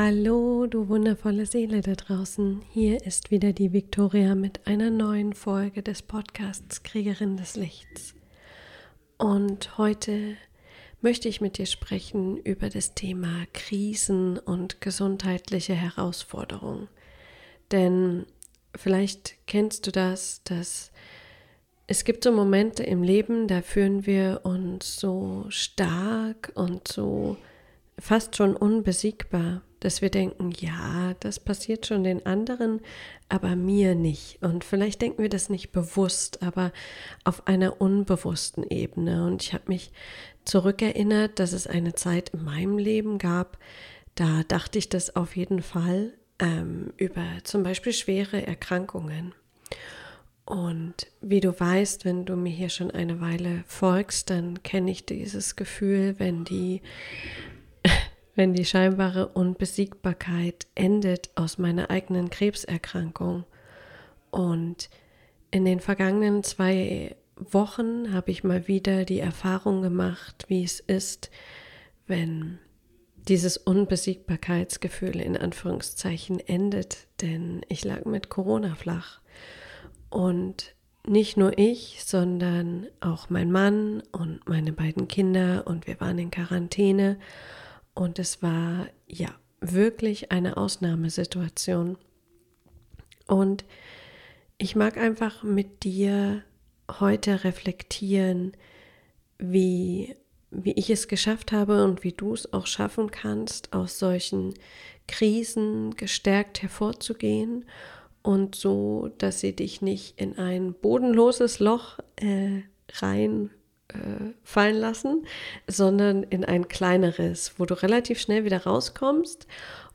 Hallo, du wundervolle Seele da draußen. Hier ist wieder die Victoria mit einer neuen Folge des Podcasts Kriegerin des Lichts. Und heute möchte ich mit dir sprechen über das Thema Krisen und gesundheitliche Herausforderungen. Denn vielleicht kennst du das, dass es gibt so Momente im Leben, da fühlen wir uns so stark und so fast schon unbesiegbar, dass wir denken, ja, das passiert schon den anderen, aber mir nicht. Und vielleicht denken wir das nicht bewusst, aber auf einer unbewussten Ebene. Und ich habe mich zurückerinnert, dass es eine Zeit in meinem Leben gab, da dachte ich das auf jeden Fall ähm, über zum Beispiel schwere Erkrankungen. Und wie du weißt, wenn du mir hier schon eine Weile folgst, dann kenne ich dieses Gefühl, wenn die wenn die scheinbare Unbesiegbarkeit endet aus meiner eigenen Krebserkrankung. Und in den vergangenen zwei Wochen habe ich mal wieder die Erfahrung gemacht, wie es ist, wenn dieses Unbesiegbarkeitsgefühl in Anführungszeichen endet, denn ich lag mit Corona flach. Und nicht nur ich, sondern auch mein Mann und meine beiden Kinder und wir waren in Quarantäne und es war ja wirklich eine Ausnahmesituation. Und ich mag einfach mit dir heute reflektieren, wie, wie ich es geschafft habe und wie du es auch schaffen kannst, aus solchen Krisen gestärkt hervorzugehen und so, dass sie dich nicht in ein bodenloses Loch äh, rein äh, fallen lassen, sondern in ein kleineres, wo du relativ schnell wieder rauskommst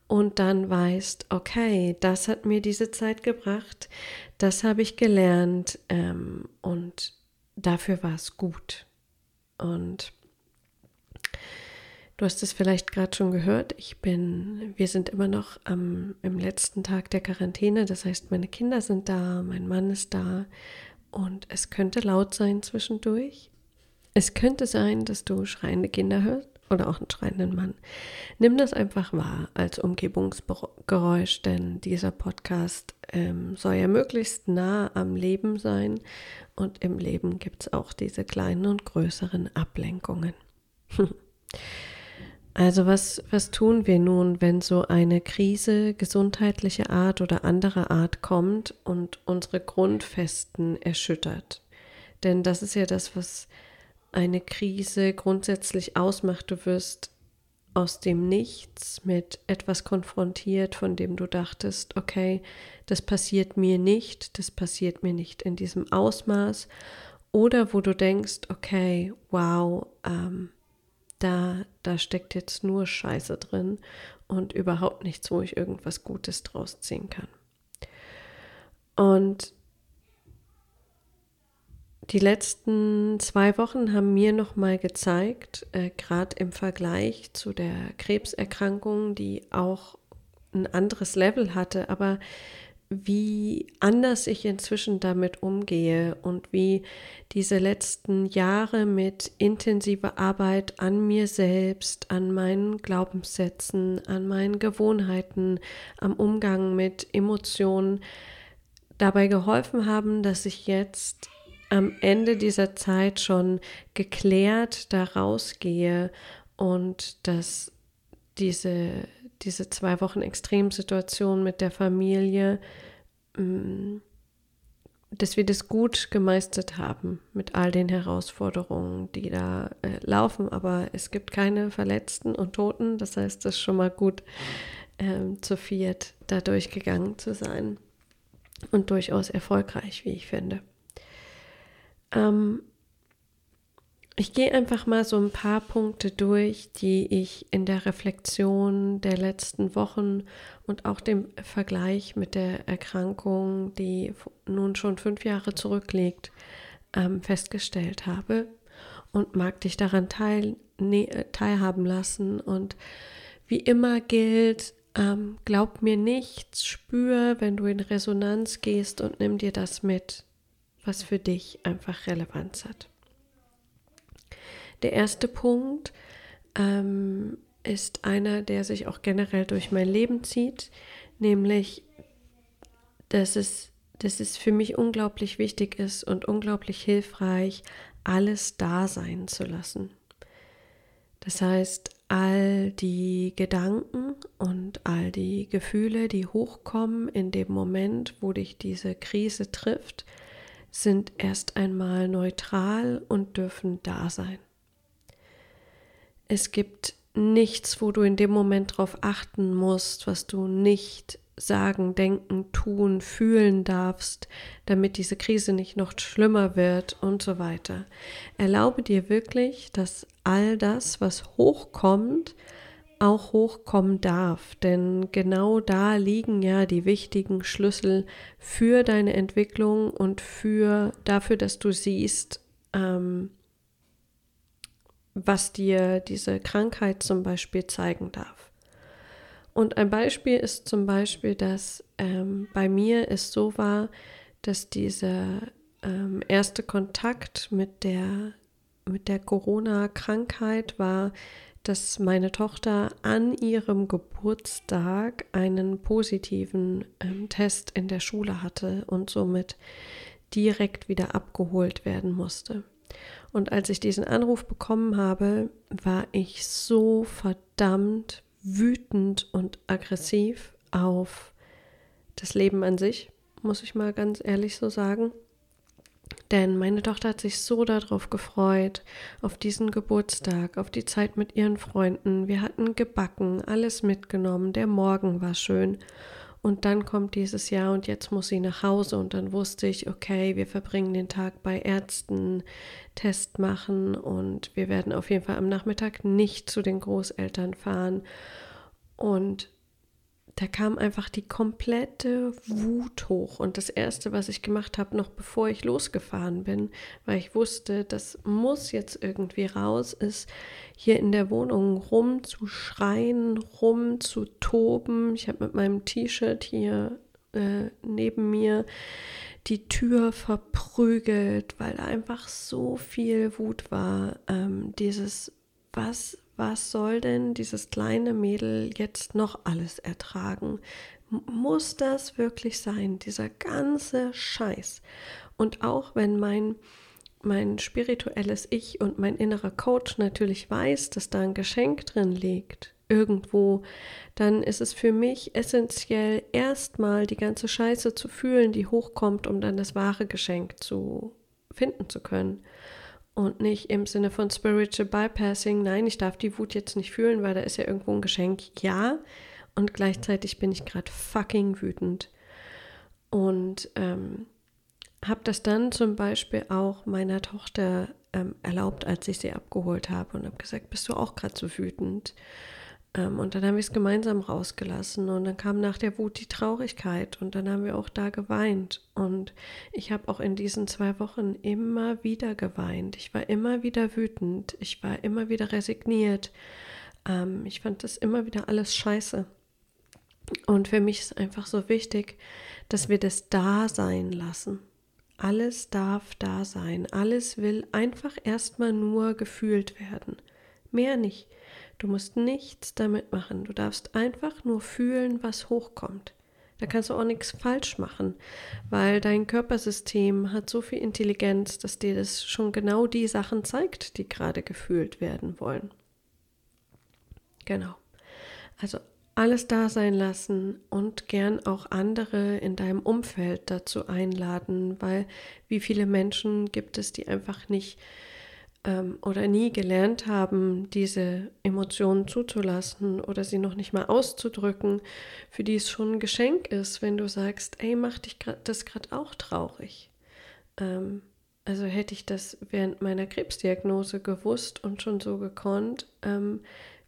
und dann weißt, okay, das hat mir diese Zeit gebracht, das habe ich gelernt ähm, und dafür war es gut. Und du hast es vielleicht gerade schon gehört, ich bin, wir sind immer noch am, im letzten Tag der Quarantäne, das heißt, meine Kinder sind da, mein Mann ist da und es könnte laut sein zwischendurch. Es könnte sein, dass du schreiende Kinder hörst oder auch einen schreienden Mann. Nimm das einfach wahr als Umgebungsgeräusch, denn dieser Podcast ähm, soll ja möglichst nah am Leben sein und im Leben gibt es auch diese kleinen und größeren Ablenkungen. Also was, was tun wir nun, wenn so eine Krise gesundheitlicher Art oder anderer Art kommt und unsere Grundfesten erschüttert? Denn das ist ja das, was eine Krise grundsätzlich ausmacht. Du wirst aus dem Nichts mit etwas konfrontiert, von dem du dachtest, okay, das passiert mir nicht, das passiert mir nicht in diesem Ausmaß. Oder wo du denkst, okay, wow, ähm, da, da steckt jetzt nur Scheiße drin und überhaupt nichts, wo ich irgendwas Gutes draus ziehen kann. Und die letzten zwei Wochen haben mir nochmal gezeigt, äh, gerade im Vergleich zu der Krebserkrankung, die auch ein anderes Level hatte, aber wie anders ich inzwischen damit umgehe und wie diese letzten Jahre mit intensiver Arbeit an mir selbst, an meinen Glaubenssätzen, an meinen Gewohnheiten, am Umgang mit Emotionen dabei geholfen haben, dass ich jetzt am Ende dieser Zeit schon geklärt da rausgehe und dass diese, diese zwei Wochen Extremsituation mit der Familie, mm, dass wir das gut gemeistert haben mit all den Herausforderungen, die da äh, laufen. Aber es gibt keine Verletzten und Toten. Das heißt, es ist schon mal gut, ähm, zu viert da durchgegangen zu sein. Und durchaus erfolgreich, wie ich finde. Ähm, ich gehe einfach mal so ein paar Punkte durch, die ich in der Reflexion der letzten Wochen und auch dem Vergleich mit der Erkrankung, die nun schon fünf Jahre zurückliegt, ähm, festgestellt habe und mag dich daran teil, ne, teilhaben lassen. Und wie immer gilt, ähm, glaub mir nichts, spür, wenn du in Resonanz gehst und nimm dir das mit was für dich einfach Relevanz hat. Der erste Punkt, ähm, ist einer, der sich auch generell durch mein Leben zieht, nämlich, dass es, dass es für mich unglaublich wichtig ist und unglaublich hilfreich, alles da sein zu lassen. Das heißt, all die Gedanken und all die Gefühle, die hochkommen in dem Moment, wo dich diese Krise trifft, sind erst einmal neutral und dürfen da sein. Es gibt nichts, wo du in dem Moment darauf achten musst, was du nicht sagen, denken, tun, fühlen darfst, damit diese Krise nicht noch schlimmer wird und so weiter. Erlaube dir wirklich, dass all das, was hochkommt, auch hochkommen darf, denn genau da liegen ja die wichtigen Schlüssel für deine Entwicklung und für dafür, dass du siehst, ähm, was dir diese Krankheit zum Beispiel zeigen darf. Und ein Beispiel ist zum Beispiel, dass ähm, bei mir es so war, dass dieser ähm, erste Kontakt mit der, mit der Corona-Krankheit war, dass meine Tochter an ihrem Geburtstag einen positiven ähm, Test in der Schule hatte und somit direkt wieder abgeholt werden musste. Und als ich diesen Anruf bekommen habe, war ich so verdammt wütend und aggressiv auf das Leben an sich, muss ich mal ganz ehrlich so sagen. Denn meine Tochter hat sich so darauf gefreut, auf diesen Geburtstag, auf die Zeit mit ihren Freunden. Wir hatten gebacken, alles mitgenommen, der Morgen war schön. Und dann kommt dieses Jahr und jetzt muss sie nach Hause und dann wusste ich, okay, wir verbringen den Tag bei Ärzten, Test machen und wir werden auf jeden Fall am Nachmittag nicht zu den Großeltern fahren. Und da kam einfach die komplette Wut hoch. Und das Erste, was ich gemacht habe, noch bevor ich losgefahren bin, weil ich wusste, das muss jetzt irgendwie raus, ist hier in der Wohnung rumzuschreien, rumzutoben. Ich habe mit meinem T-Shirt hier äh, neben mir die Tür verprügelt, weil da einfach so viel Wut war. Ähm, dieses, was was soll denn dieses kleine Mädel jetzt noch alles ertragen? Muss das wirklich sein, dieser ganze Scheiß? Und auch wenn mein, mein spirituelles Ich und mein innerer Coach natürlich weiß, dass da ein Geschenk drin liegt, irgendwo, dann ist es für mich essentiell, erstmal die ganze Scheiße zu fühlen, die hochkommt, um dann das wahre Geschenk zu finden zu können und nicht im Sinne von Spiritual Bypassing, nein, ich darf die Wut jetzt nicht fühlen, weil da ist ja irgendwo ein Geschenk, ja, und gleichzeitig bin ich gerade fucking wütend. Und ähm, habe das dann zum Beispiel auch meiner Tochter ähm, erlaubt, als ich sie abgeholt habe und habe gesagt, bist du auch gerade so wütend? Ähm, und dann haben wir es gemeinsam rausgelassen und dann kam nach der Wut die Traurigkeit und dann haben wir auch da geweint. Und ich habe auch in diesen zwei Wochen immer wieder geweint. Ich war immer wieder wütend. Ich war immer wieder resigniert. Ähm, ich fand das immer wieder alles scheiße. Und für mich ist einfach so wichtig, dass wir das da sein lassen. Alles darf da sein. Alles will einfach erstmal nur gefühlt werden. Mehr nicht. Du musst nichts damit machen. Du darfst einfach nur fühlen, was hochkommt. Da kannst du auch nichts falsch machen, weil dein Körpersystem hat so viel Intelligenz, dass dir das schon genau die Sachen zeigt, die gerade gefühlt werden wollen. Genau. Also alles da sein lassen und gern auch andere in deinem Umfeld dazu einladen, weil wie viele Menschen gibt es, die einfach nicht ähm, oder nie gelernt haben, diese Emotionen zuzulassen oder sie noch nicht mal auszudrücken, für die es schon ein Geschenk ist, wenn du sagst, ey, macht dich grad, das gerade auch traurig. Ähm, also hätte ich das während meiner Krebsdiagnose gewusst und schon so gekonnt, ähm,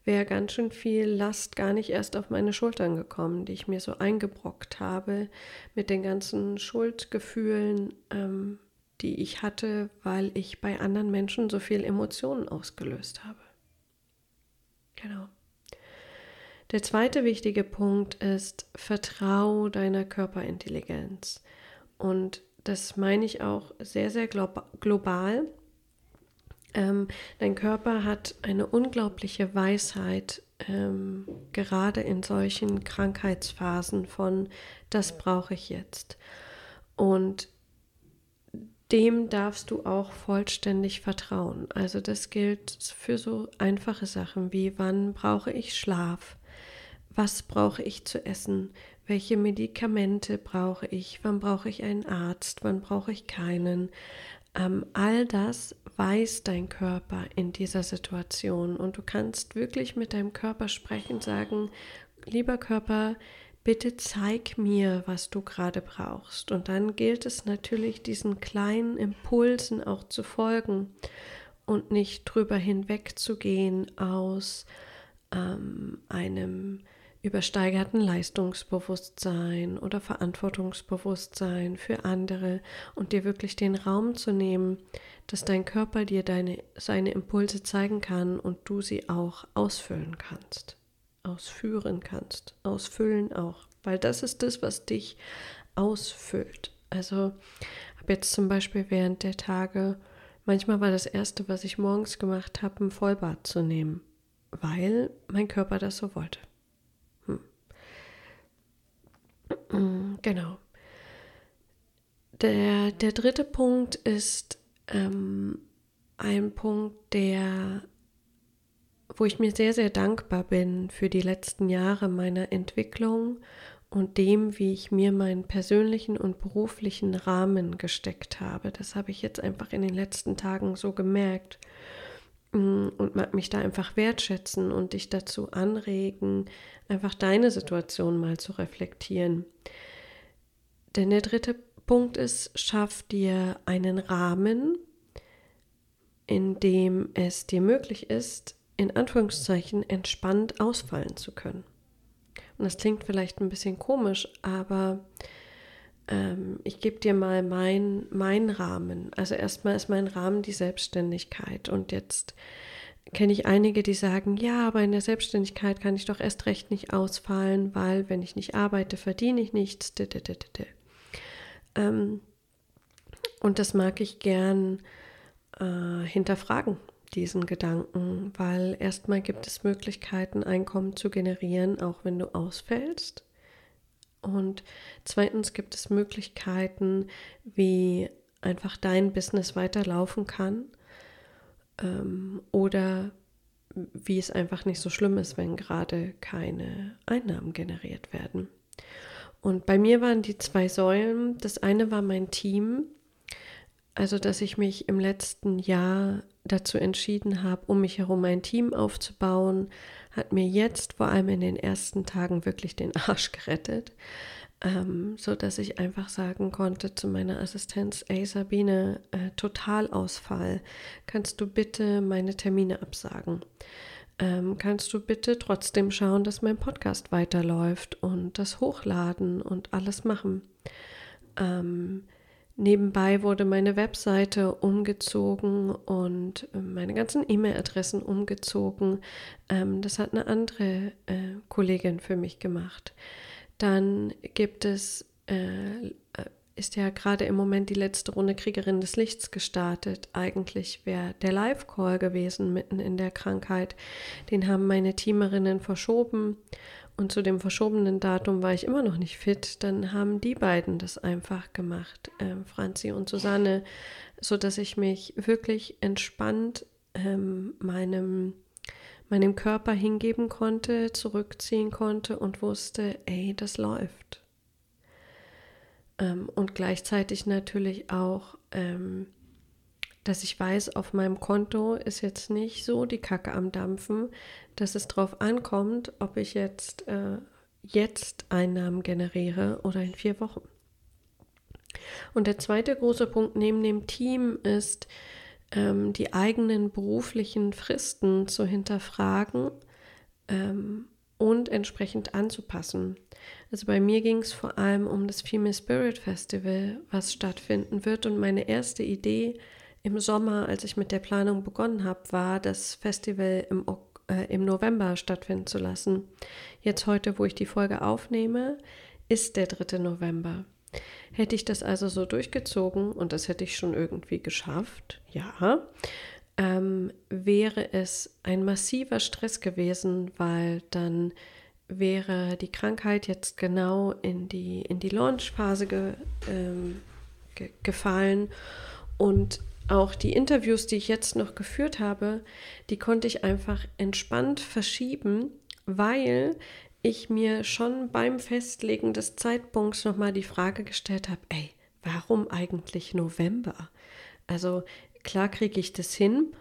wäre ganz schön viel Last gar nicht erst auf meine Schultern gekommen, die ich mir so eingebrockt habe mit den ganzen Schuldgefühlen, ähm, die ich hatte, weil ich bei anderen Menschen so viel Emotionen ausgelöst habe. Genau. Der zweite wichtige Punkt ist, vertrau deiner Körperintelligenz. Und das meine ich auch sehr, sehr global. Ähm, dein Körper hat eine unglaubliche Weisheit ähm, gerade in solchen Krankheitsphasen von, das brauche ich jetzt. Und dem darfst du auch vollständig vertrauen. Also das gilt für so einfache Sachen wie, wann brauche ich Schlaf? Was brauche ich zu essen? Welche Medikamente brauche ich? Wann brauche ich einen Arzt? Wann brauche ich keinen? Ähm, all das weiß dein Körper in dieser Situation und du kannst wirklich mit deinem Körper sprechen, sagen, lieber Körper, bitte zeig mir, was du gerade brauchst. Und dann gilt es natürlich, diesen kleinen Impulsen auch zu folgen und nicht drüber hinwegzugehen aus ähm, einem übersteigerten Leistungsbewusstsein oder Verantwortungsbewusstsein für andere und dir wirklich den Raum zu nehmen, dass dein Körper dir deine, seine Impulse zeigen kann und du sie auch ausfüllen kannst, ausführen kannst, ausfüllen auch, weil das ist das, was dich ausfüllt. Also habe jetzt zum Beispiel während der Tage, manchmal war das Erste, was ich morgens gemacht habe, ein Vollbad zu nehmen, weil mein Körper das so wollte. Mm, genau. Der, der dritte Punkt ist ähm, ein Punkt, der, wo ich mir sehr, sehr dankbar bin für die letzten Jahre meiner Entwicklung und dem, wie ich mir meinen persönlichen und beruflichen Rahmen gesteckt habe. Das habe ich jetzt einfach in den letzten Tagen so gemerkt mm, und mag mich da einfach wertschätzen und dich dazu anregen, einfach deine Situation mal zu reflektieren. Denn der dritte Punkt ist, schaff dir einen Rahmen, in dem es dir möglich ist, in Anführungszeichen entspannt ausfallen zu können. Und das klingt vielleicht ein bisschen komisch, aber ähm, ich gebe dir mal meinen mein Rahmen. Also erstmal ist mein Rahmen die Selbstständigkeit. Und jetzt kenne ich einige, die sagen, ja, aber in der Selbstständigkeit kann ich doch erst recht nicht ausfallen, weil wenn ich nicht arbeite, verdiene ich nichts. Ähm, und das mag ich gern äh, hinterfragen, diesen Gedanken, weil erstmal gibt es Möglichkeiten, Einkommen zu generieren, auch wenn du ausfällst. Und zweitens gibt es Möglichkeiten, wie einfach dein Business weiterlaufen kann ähm, oder wie es einfach nicht so schlimm ist, wenn gerade keine Einnahmen generiert werden. Und bei mir waren die zwei Säulen. Das eine war mein Team, also dass ich mich im letzten Jahr dazu entschieden habe, um mich herum ein Team aufzubauen, hat mir jetzt vor allem in den ersten Tagen wirklich den Arsch gerettet ähm, so dass ich einfach sagen konnte zu meiner Assistenz, ey Sabine, äh, Totalausfall, kannst du bitte meine Termine absagen? Ähm, kannst du bitte trotzdem schauen, dass mein Podcast weiterläuft und das hochladen und alles machen? Ähm, nebenbei wurde meine Webseite umgezogen und äh, meine ganzen E-Mail-Adressen umgezogen. Ähm, das hat eine andere äh, Kollegin für mich gemacht. Dann gibt es, äh, ist ja gerade im Moment die letzte Runde Kriegerin des Lichts gestartet. Eigentlich wäre der Live-Call gewesen mitten in der Krankheit. Den haben meine Teamerinnen verschoben. Und zu dem verschobenen Datum war ich immer noch nicht fit. Dann haben die beiden das einfach gemacht, äh, Franzi und Susanne, sodass ich mich wirklich entspannt ähm, meinem meinem Körper hingeben konnte, zurückziehen konnte und wusste, ey, das läuft. Ähm, und gleichzeitig natürlich auch, ähm, dass ich weiß, auf meinem Konto ist jetzt nicht so die Kacke am Dampfen, dass es darauf ankommt, ob ich jetzt, äh, jetzt Einnahmen generiere oder in vier Wochen. Und der zweite große Punkt neben dem Team ist, ähm, die eigenen beruflichen Fristen zu hinterfragen ähm, und entsprechend anzupassen. Also bei mir ging es vor allem um das Female Spirit Festival, was stattfinden wird. Und meine erste Idee im Sommer, als ich mit der Planung begonnen habe, war, das Festival im, äh, im November stattfinden zu lassen. Jetzt heute, wo ich die Folge aufnehme, ist der 3. November. Hätte ich das also so durchgezogen und das hätte ich schon irgendwie geschafft, ja, ähm, wäre es ein massiver Stress gewesen, weil dann wäre die Krankheit jetzt genau in die, in die Launchphase ge, ähm, ge, gefallen und auch die Interviews, die ich jetzt noch geführt habe, die konnte ich einfach entspannt verschieben, weil ich mir schon beim Festlegen des Zeitpunkts nochmal die Frage gestellt habe, ey, warum eigentlich November? Also klar kriege ich das hin,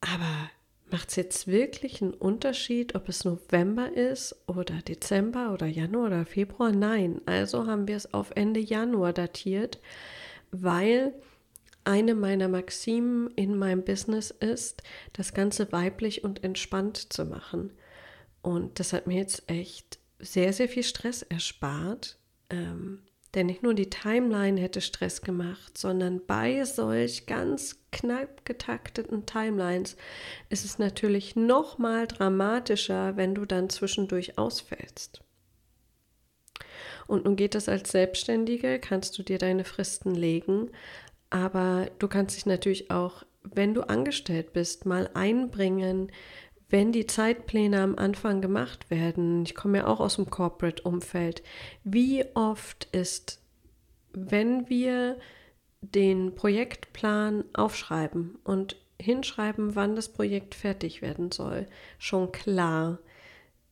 aber macht es jetzt wirklich einen Unterschied, ob es November ist oder Dezember oder Januar oder Februar? Nein, also haben wir es auf Ende Januar datiert, weil eine meiner Maximen in meinem Business ist, das Ganze weiblich und entspannt zu machen. Und das hat mir jetzt echt sehr, sehr viel Stress erspart. Ähm, denn nicht nur die Timeline hätte Stress gemacht, sondern bei solch ganz knapp getakteten Timelines ist es natürlich noch mal dramatischer, wenn du dann zwischendurch ausfällst. Und nun geht es als Selbstständige, kannst du dir deine Fristen legen, aber du kannst dich natürlich auch, wenn du angestellt bist, mal einbringen, wenn die Zeitpläne am Anfang gemacht werden, ich komme ja auch aus dem Corporate-Umfeld, wie oft ist, wenn wir den Projektplan aufschreiben und hinschreiben, wann das Projekt fertig werden soll, schon klar,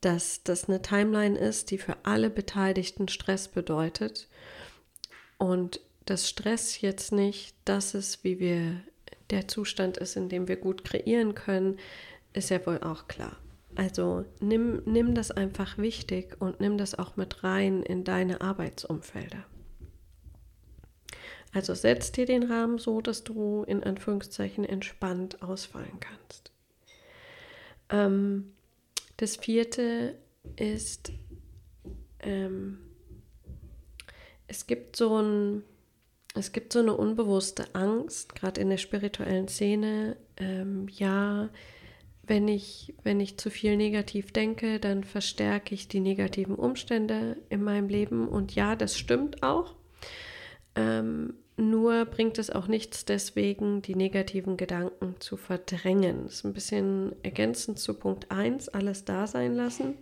dass das eine Timeline ist, die für alle Beteiligten Stress bedeutet. Und dass Stress jetzt nicht das ist, wie wir der Zustand ist, in dem wir gut kreieren können, ist ja wohl auch klar. Also nimm, nimm das einfach wichtig und nimm das auch mit rein in deine Arbeitsumfelder. Also setz dir den Rahmen so, dass du in Anführungszeichen entspannt ausfallen kannst. Ähm, das vierte ist, ähm, es gibt so ein, es gibt so eine unbewusste Angst, gerade in der spirituellen Szene, ähm, ja, wenn ich, wenn ich zu viel negativ denke, dann verstärke ich die negativen Umstände in meinem Leben. Und ja, das stimmt auch. Ähm, nur bringt es auch nichts deswegen, die negativen Gedanken zu verdrängen. Das ist ein bisschen ergänzend zu Punkt 1, alles da sein lassen.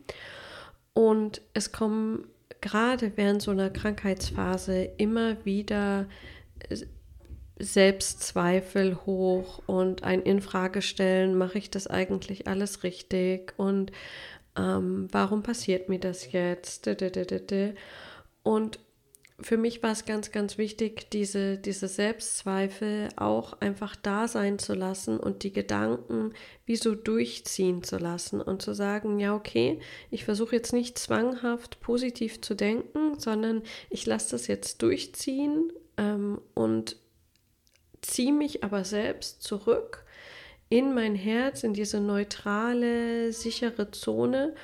Und es kommen gerade während so einer Krankheitsphase immer wieder Selbstzweifel hoch und ein Infragestellen, mache ich das eigentlich alles richtig und ähm, warum passiert mir das jetzt? Und für mich war es ganz, ganz wichtig, diese, diese Selbstzweifel auch einfach da sein zu lassen und die Gedanken wie so durchziehen zu lassen und zu sagen, ja, okay, ich versuche jetzt nicht zwanghaft positiv zu denken, sondern ich lasse das jetzt durchziehen ähm, und ziehe mich aber selbst zurück in mein Herz, in diese neutrale, sichere Zone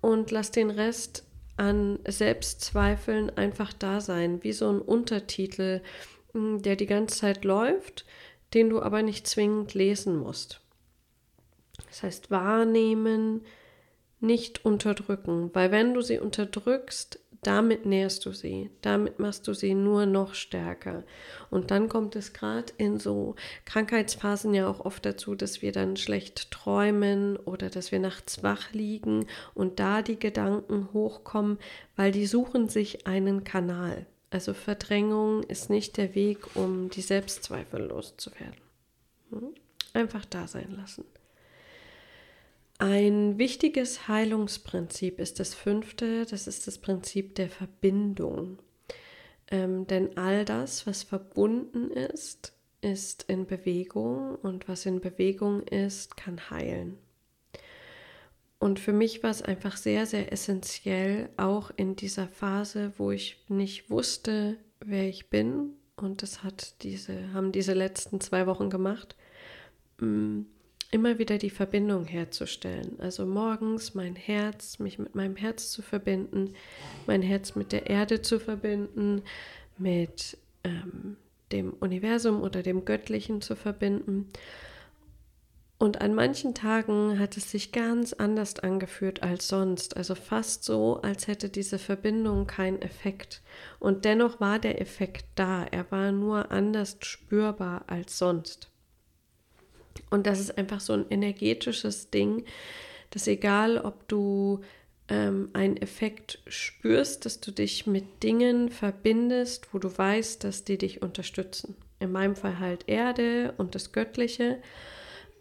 und lasse den Rest an Selbstzweifeln einfach da sein, wie so ein Untertitel, hm, der die ganze Zeit läuft, den du aber nicht zwingend lesen musst. Das heißt, wahrnehmen, nicht unterdrücken, weil wenn du sie unterdrückst, damit nährst du sie, damit machst du sie nur noch stärker. Und dann kommt es gerade in so Krankheitsphasen ja auch oft dazu, dass wir dann schlecht träumen oder dass wir nachts wach liegen und da die Gedanken hochkommen, weil die suchen sich einen Kanal. Also Verdrängung ist nicht der Weg, um die Selbstzweifel loszuwerden. Hm? Einfach da sein lassen. Ein wichtiges Heilungsprinzip ist das fünfte, das ist das Prinzip der Verbindung. Ähm, denn all das, was verbunden ist, ist in Bewegung und was in Bewegung ist, kann heilen. Und für mich war es einfach sehr, sehr essentiell, auch in dieser Phase, wo ich nicht wusste, wer ich bin, und das hat diese, haben diese letzten zwei Wochen gemacht, mm, immer wieder die Verbindung herzustellen. Also morgens mein Herz, mich mit meinem Herz zu verbinden, mein Herz mit der Erde zu verbinden, mit ähm, dem Universum oder dem Göttlichen zu verbinden. Und an manchen Tagen hat es sich ganz anders angefühlt als sonst, also fast so, als hätte diese Verbindung keinen Effekt. Und dennoch war der Effekt da, er war nur anders spürbar als sonst. Und das ist einfach so ein energetisches Ding, dass egal, ob du ähm, einen Effekt spürst, dass du dich mit Dingen verbindest, wo du weißt, dass die dich unterstützen. In meinem Fall halt Erde und das Göttliche.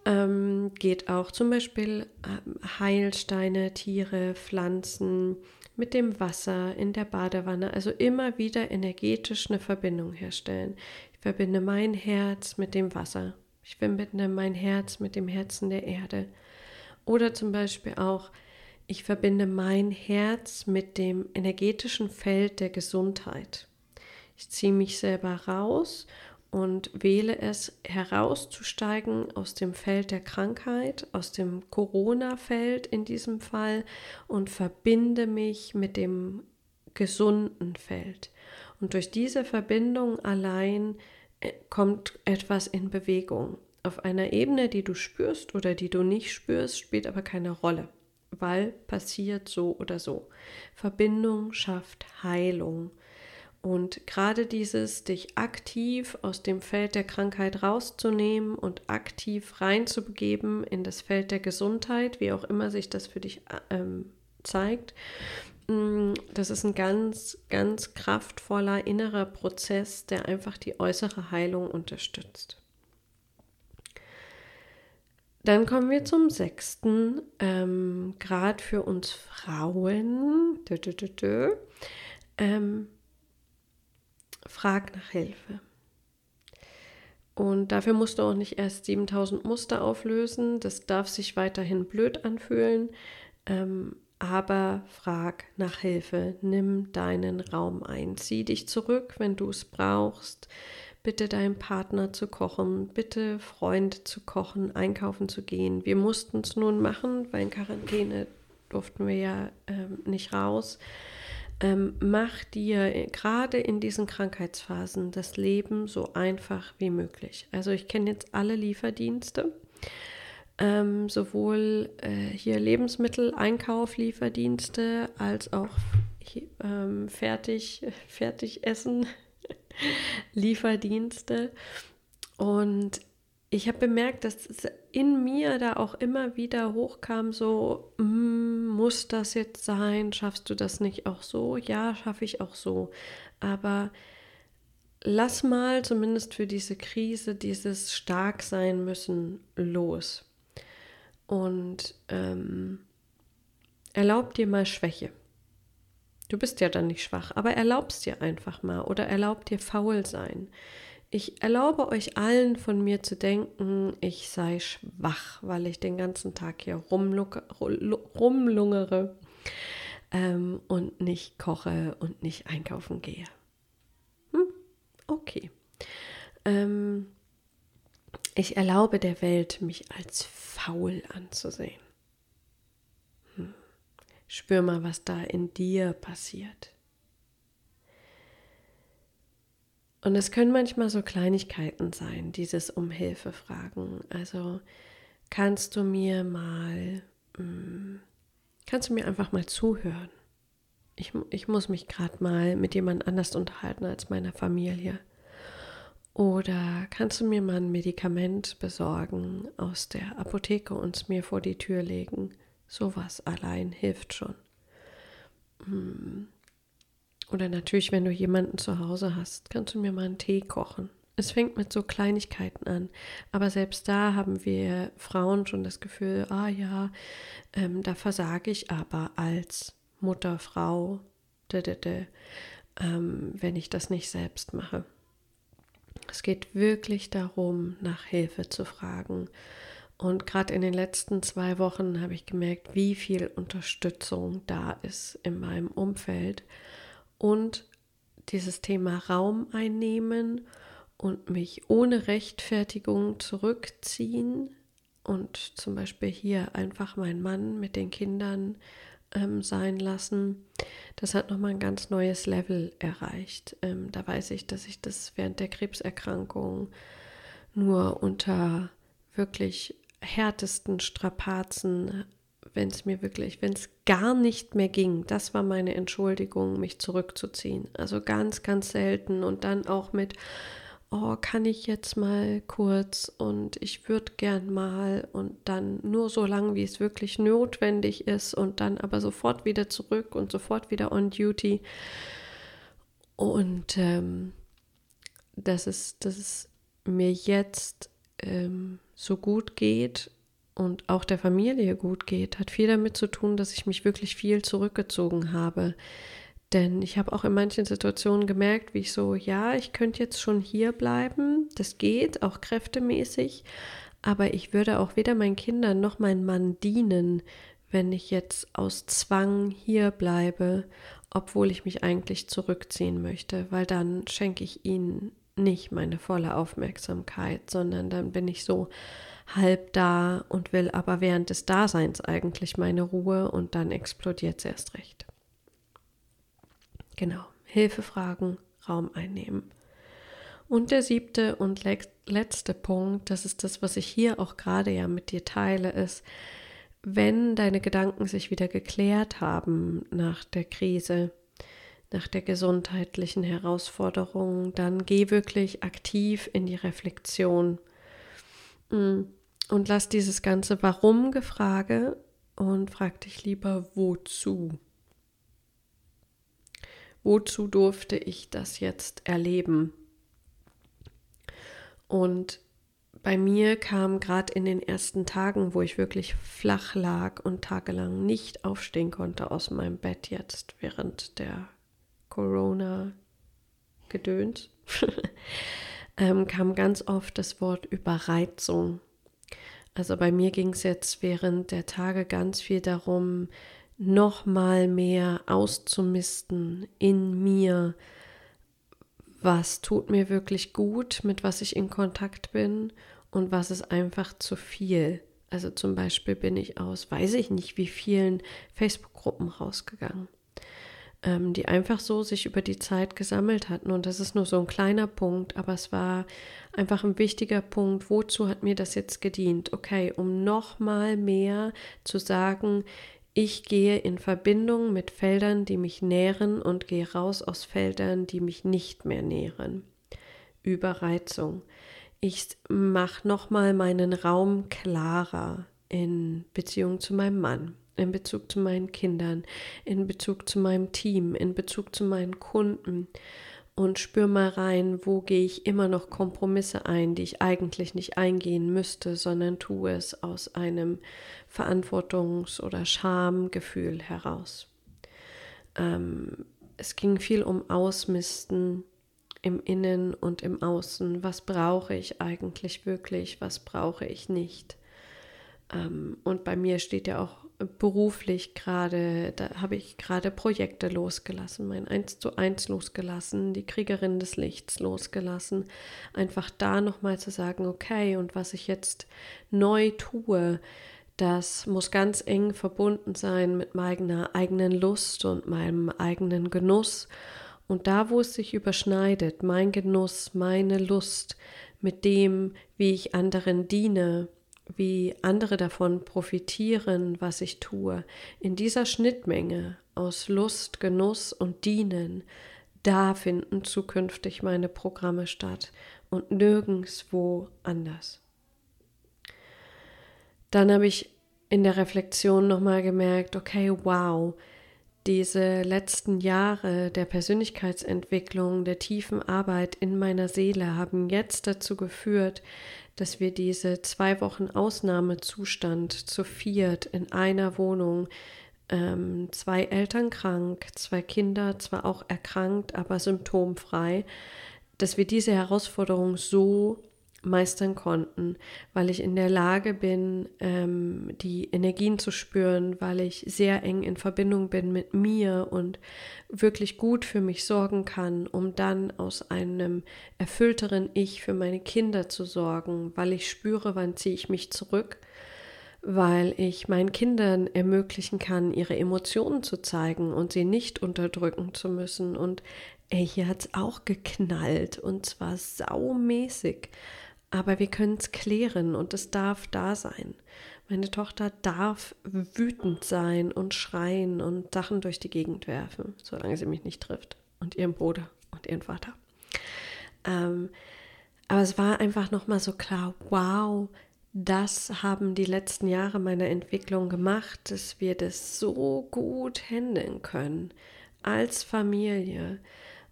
Ähm, geht auch zum Beispiel ähm, Heilsteine, Tiere, Pflanzen mit dem Wasser in der Badewanne. Also immer wieder energetisch eine Verbindung herstellen. Ich verbinde mein Herz mit dem Wasser. Ich verbinde mein Herz mit dem Herzen der Erde. Oder zum Beispiel auch ich verbinde mein Herz mit dem energetischen Feld der Gesundheit. Ich ziehe mich selber raus und wähle es herauszusteigen aus dem Feld der Krankheit, aus dem Corona-Feld in diesem Fall und verbinde mich mit dem gesunden Feld. Und durch diese Verbindung allein kommt etwas in Bewegung. Auf einer Ebene, die du spürst oder die du nicht spürst, spielt aber keine Rolle weil passiert so oder so. Verbindung schafft Heilung. Und gerade dieses, dich aktiv aus dem Feld der Krankheit rauszunehmen und aktiv reinzubegeben in das Feld der Gesundheit, wie auch immer sich das für dich ähm, zeigt, das ist ein ganz, ganz kraftvoller innerer Prozess, der einfach die äußere Heilung unterstützt. Dann kommen wir zum sechsten, ähm, gerade für uns Frauen. Dö, dö, dö, ähm, frag nach Hilfe. Und dafür musst du auch nicht erst 7000 Muster auflösen. Das darf sich weiterhin blöd anfühlen. Ähm, aber frag nach Hilfe. Nimm deinen Raum ein. Zieh dich zurück, wenn du es brauchst bitte deinem Partner zu kochen, bitte Freunde zu kochen, einkaufen zu gehen. Wir mussten es nun machen, weil in Quarantäne durften wir ja ähm, nicht raus. Ähm, mach dir gerade in diesen Krankheitsphasen das Leben so einfach wie möglich. Also ich kenne jetzt alle Lieferdienste. Ähm, sowohl äh, hier Lebensmittel, Einkauf, Lieferdienste als auch ähm, fertig, fertig Essen, Lieferdienste. Und ich habe bemerkt, dass in mir da auch immer wieder hochkam, so, mm, muss das jetzt sein? Schaffst du das nicht auch so? Ja, schaffe ich auch so. Aber lass mal zumindest für diese Krise dieses stark sein müssen los. Und ähm, erlaub dir mal Schwäche. Du bist ja dann nicht schwach, aber erlaubst dir einfach mal oder erlaubt dir faul sein. Ich erlaube euch allen von mir zu denken, ich sei schwach, weil ich den ganzen Tag hier rumlungere ähm, und nicht koche und nicht einkaufen gehe. Hm? Okay. Ähm, ich erlaube der Welt, mich als faul anzusehen. Spür mal, was da in dir passiert. Und es können manchmal so Kleinigkeiten sein, dieses um Hilfe fragen. Also kannst du mir mal, mm, kannst du mir einfach mal zuhören? Ich, ich muss mich gerade mal mit jemand anders unterhalten als meiner Familie. Oder kannst du mir mal ein Medikament besorgen aus der Apotheke und es mir vor die Tür legen? Sowas allein hilft schon. Hm. Oder natürlich, wenn du jemanden zu Hause hast, kannst du mir mal einen Tee kochen. Es fängt mit so Kleinigkeiten an. Aber selbst da haben wir Frauen schon das Gefühl, ah ja, ähm, da versage ich aber als Mutter, Frau, ähm, wenn ich das nicht selbst mache. Es geht wirklich darum, nach Hilfe zu fragen und gerade in den letzten zwei Wochen habe ich gemerkt, wie viel Unterstützung da ist in meinem Umfeld. Und dieses Thema Raum einnehmen und mich ohne Rechtfertigung zurückziehen und zum Beispiel hier einfach meinen Mann mit den Kindern ähm, sein lassen, das hat nochmal ein ganz neues Level erreicht. Ähm, da weiß ich, dass ich das während der Krebserkrankung nur unter wirklich härtesten Strapazen, wenn es mir wirklich, wenn es gar nicht mehr ging, das war meine Entschuldigung, mich zurückzuziehen. Also ganz, ganz selten und dann auch mit, oh, kann ich jetzt mal kurz und ich würde gern mal und dann nur so lange, wie es wirklich notwendig ist und dann aber sofort wieder zurück und sofort wieder on duty. Und ähm, dass, es, dass es mir jetzt ähm, so gut geht und auch der Familie gut geht, hat viel damit zu tun, dass ich mich wirklich viel zurückgezogen habe. Denn ich habe auch in manchen Situationen gemerkt, wie ich so, ja, ich könnte jetzt schon hier bleiben, das geht, auch kräftemäßig, aber ich würde auch weder meinen Kindern noch meinem Mann dienen, wenn ich jetzt aus Zwang hier bleibe, obwohl ich mich eigentlich zurückziehen möchte, weil dann schenke ich ihnen nicht meine volle Aufmerksamkeit, sondern dann bin ich so halb da und will aber während des Daseins eigentlich meine Ruhe und dann explodiert es erst recht. Genau, Hilfe fragen, Raum einnehmen. Und der siebte und letzte Punkt, das ist das, was ich hier auch gerade ja mit dir teile, ist, wenn deine Gedanken sich wieder geklärt haben nach der Krise, nach der gesundheitlichen Herausforderung, dann geh wirklich aktiv in die Reflexion mm, und lass dieses ganze Warum-Gefrage und frag dich lieber wozu. Wozu durfte ich das jetzt erleben? Und bei mir kam gerade in den ersten Tagen, wo ich wirklich flach lag und tagelang nicht aufstehen konnte aus meinem Bett jetzt während der Corona-Gedöns, ähm, kam ganz oft das Wort Überreizung. Also bei mir ging es jetzt während der Tage ganz viel darum, noch mal mehr auszumisten in mir, was tut mir wirklich gut, mit was ich in Kontakt bin und was ist einfach zu viel. Also zum Beispiel bin ich aus, weiß ich nicht, wie vielen Facebook-Gruppen rausgegangen ähm, die einfach so sich über die Zeit gesammelt hatten. Und das ist nur so ein kleiner Punkt, aber es war einfach ein wichtiger Punkt. Wozu hat mir das jetzt gedient? Okay, um nochmal mehr zu sagen, ich gehe in Verbindung mit Feldern, die mich nähren und gehe raus aus Feldern, die mich nicht mehr nähren. Überreizung. Ich mache nochmal meinen Raum klarer in Beziehung zu meinem Mann in Bezug zu meinen Kindern, in Bezug zu meinem Team, in Bezug zu meinen Kunden und spür mal rein, wo gehe ich immer noch Kompromisse ein, die ich eigentlich nicht eingehen müsste, sondern tue es aus einem Verantwortungs- oder Schamgefühl heraus. Ähm, es ging viel um Ausmisten im Innen und im Außen. Was brauche ich eigentlich wirklich? Was brauche ich nicht? Ähm, und bei mir steht ja auch beruflich gerade, da habe ich gerade Projekte losgelassen, mein 1 zu 1 losgelassen, die Kriegerin des Lichts losgelassen. Einfach da nochmal zu sagen, okay, und was ich jetzt neu tue, das muss ganz eng verbunden sein mit meiner eigenen Lust und meinem eigenen Genuss. Und da, wo es sich überschneidet, mein Genuss, meine Lust mit dem, wie ich anderen diene, wie andere davon profitieren, was ich tue, in dieser Schnittmenge aus Lust, Genuss und Dienen, da finden zukünftig meine Programme statt und nirgendwo anders. Dann habe ich in der Reflexion nochmal gemerkt, okay, wow, diese letzten Jahre der Persönlichkeitsentwicklung, der tiefen Arbeit in meiner Seele haben jetzt dazu geführt, dass wir diese zwei Wochen Ausnahmezustand zu viert in einer Wohnung, ähm, zwei Eltern krank, zwei Kinder zwar auch erkrankt, aber symptomfrei, dass wir diese Herausforderung so meistern konnten, weil ich in der Lage bin, ähm, die Energien zu spüren, weil ich sehr eng in Verbindung bin mit mir und wirklich gut für mich sorgen kann, um dann aus einem erfüllteren Ich für meine Kinder zu sorgen, weil ich spüre, wann ziehe ich mich zurück, weil ich meinen Kindern ermöglichen kann, ihre Emotionen zu zeigen und sie nicht unterdrücken zu müssen. Und ey, hier hat es auch geknallt und zwar saumäßig. Aber wir können es klären und es darf da sein. Meine Tochter darf wütend sein und schreien und Sachen durch die Gegend werfen, solange sie mich nicht trifft. Und ihren Bruder und ihren Vater. Ähm, Aber es war einfach nochmal so klar, wow, das haben die letzten Jahre meiner Entwicklung gemacht, dass wir das so gut handeln können als Familie.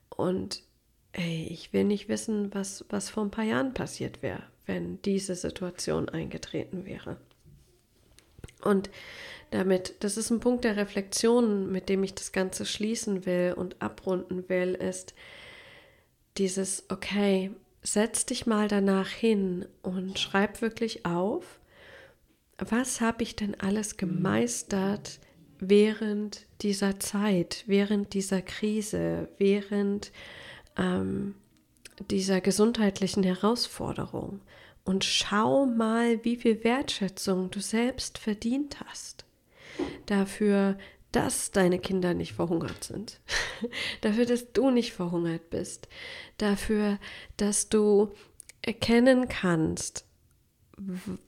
Und ey, ich will nicht wissen, was, was vor ein paar Jahren passiert wäre, wenn diese Situation eingetreten wäre. Und damit, das ist ein Punkt der Reflexion, mit dem ich das Ganze schließen will und abrunden will, ist dieses, okay, setz dich mal danach hin und schreib wirklich auf, was habe ich denn alles gemeistert während dieser Zeit, während dieser Krise, während ähm, dieser gesundheitlichen Herausforderung. Und schau mal, wie viel Wertschätzung du selbst verdient hast. Dafür, dass deine Kinder nicht verhungert sind. dafür, dass du nicht verhungert bist. Dafür, dass du erkennen kannst,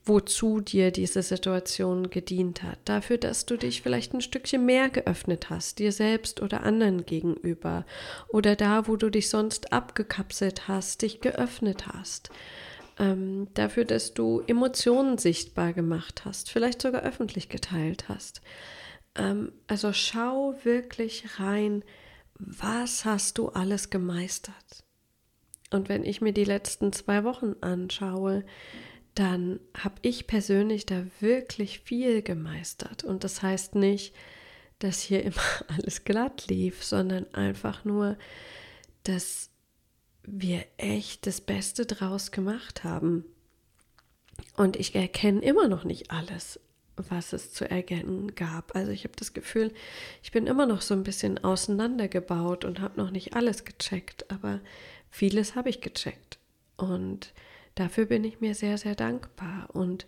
wozu dir diese Situation gedient hat. Dafür, dass du dich vielleicht ein Stückchen mehr geöffnet hast, dir selbst oder anderen gegenüber. Oder da, wo du dich sonst abgekapselt hast, dich geöffnet hast. Ähm, dafür, dass du Emotionen sichtbar gemacht hast, vielleicht sogar öffentlich geteilt hast. Ähm, also schau wirklich rein, was hast du alles gemeistert? Und wenn ich mir die letzten zwei Wochen anschaue, dann habe ich persönlich da wirklich viel gemeistert. Und das heißt nicht, dass hier immer alles glatt lief, sondern einfach nur, dass wir echt das Beste draus gemacht haben. Und ich erkenne immer noch nicht alles was es zu erkennen gab. Also ich habe das Gefühl, ich bin immer noch so ein bisschen auseinandergebaut und habe noch nicht alles gecheckt, aber vieles habe ich gecheckt. Und dafür bin ich mir sehr, sehr dankbar. Und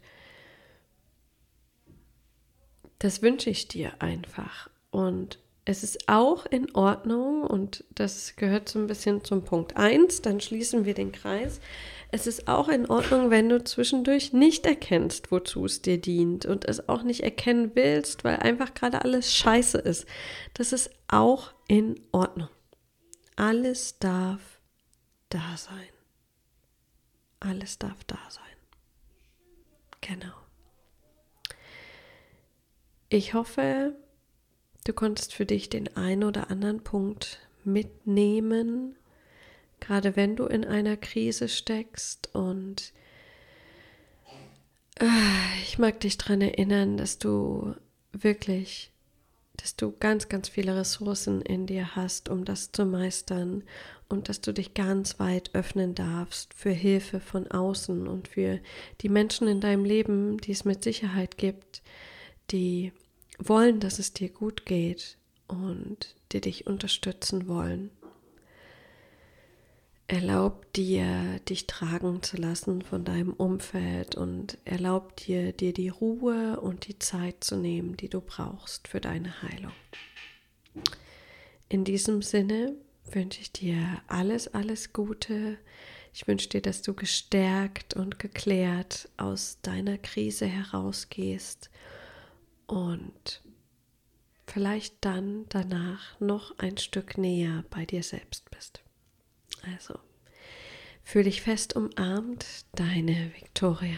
das wünsche ich dir einfach. Und es ist auch in Ordnung, und das gehört so ein bisschen zum Punkt 1, dann schließen wir den Kreis. Es ist auch in Ordnung, wenn du zwischendurch nicht erkennst, wozu es dir dient und es auch nicht erkennen willst, weil einfach gerade alles scheiße ist. Das ist auch in Ordnung. Alles darf da sein. Alles darf da sein. Genau. Ich hoffe, du konntest für dich den einen oder anderen Punkt mitnehmen, gerade wenn du in einer Krise steckst und äh, ich mag dich daran erinnern, dass du wirklich, dass du ganz, ganz viele Ressourcen in dir hast, um das zu meistern und dass du dich ganz weit öffnen darfst für Hilfe von außen und für die Menschen in deinem Leben, die es mit Sicherheit gibt, die wollen, dass es dir gut geht und die dich unterstützen wollen. Erlaub dir, dich tragen zu lassen von deinem Umfeld und erlaub dir, dir die Ruhe und die Zeit zu nehmen, die du brauchst für deine Heilung. In diesem Sinne wünsche ich dir alles, alles Gute. Ich wünsche dir, dass du gestärkt und geklärt aus deiner Krise herausgehst und vielleicht dann danach noch ein Stück näher bei dir selbst bist. Also, fühl dich fest umarmt, deine Victoria.